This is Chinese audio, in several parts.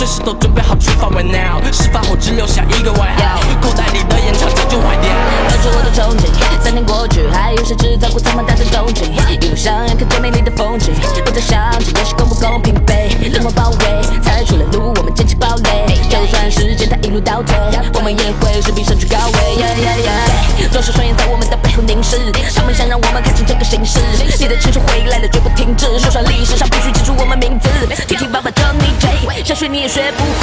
随时都准备好出发。When now，释放后只留下一个外号，口袋里的烟草早就坏掉。当初我的憧憬，三年过去，还有谁制造过这么大的动静？一路上看最美丽的风景，不再想起那是公不公平被冷漠包围，踩出了路，我们坚持堡垒。就算时间它一路倒退，我们也会势必上去高位。Yeah, yeah, yeah, 多少双眼在我们的背后凝视，他们想让我们看清这个形势。你的青春回来了，绝不停止，说上历史上必须记住。追，想学你也学不。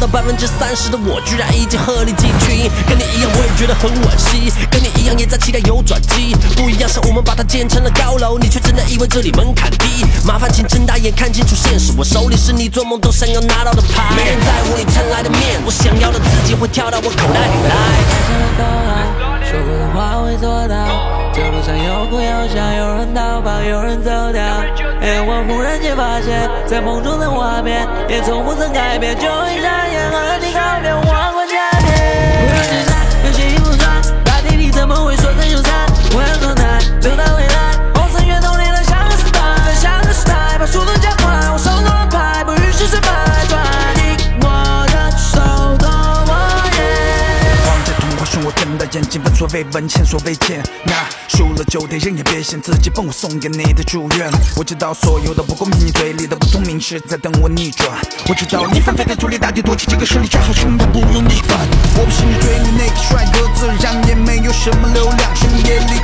到百分之三十的我，居然已经鹤立鸡群。跟你一样，我也觉得很惋惜。跟你一样，也在期待有转机。不一样是我们把它建成了高楼，你却真的以为这里门槛低。麻烦请睁大眼看清楚现实，我手里是你做梦都想要拿到的牌。没人在乎你蹭来的面，我想要的自己会跳到我口袋里来。说过的话会做到，这路上有哭有笑，有人逃跑，有人走掉。我忽然间发现，在梦中的画面也从不曾改变，就一眨眼和你告别，眼睛，闻所未闻，前所未见。那输了就得认，也别嫌自己笨，我送给你的祝愿。我知道所有的不公平，你嘴里的不聪明是在等我逆转。我知道你纷飞的土里，大地夺起这个势力，最好什么都不用逆反。我不是你追你那个帅哥，自然也没有什么流量，深夜里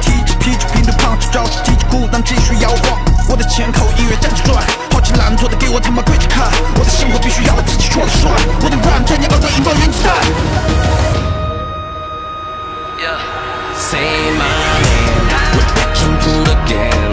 Say my name. Look back and look at.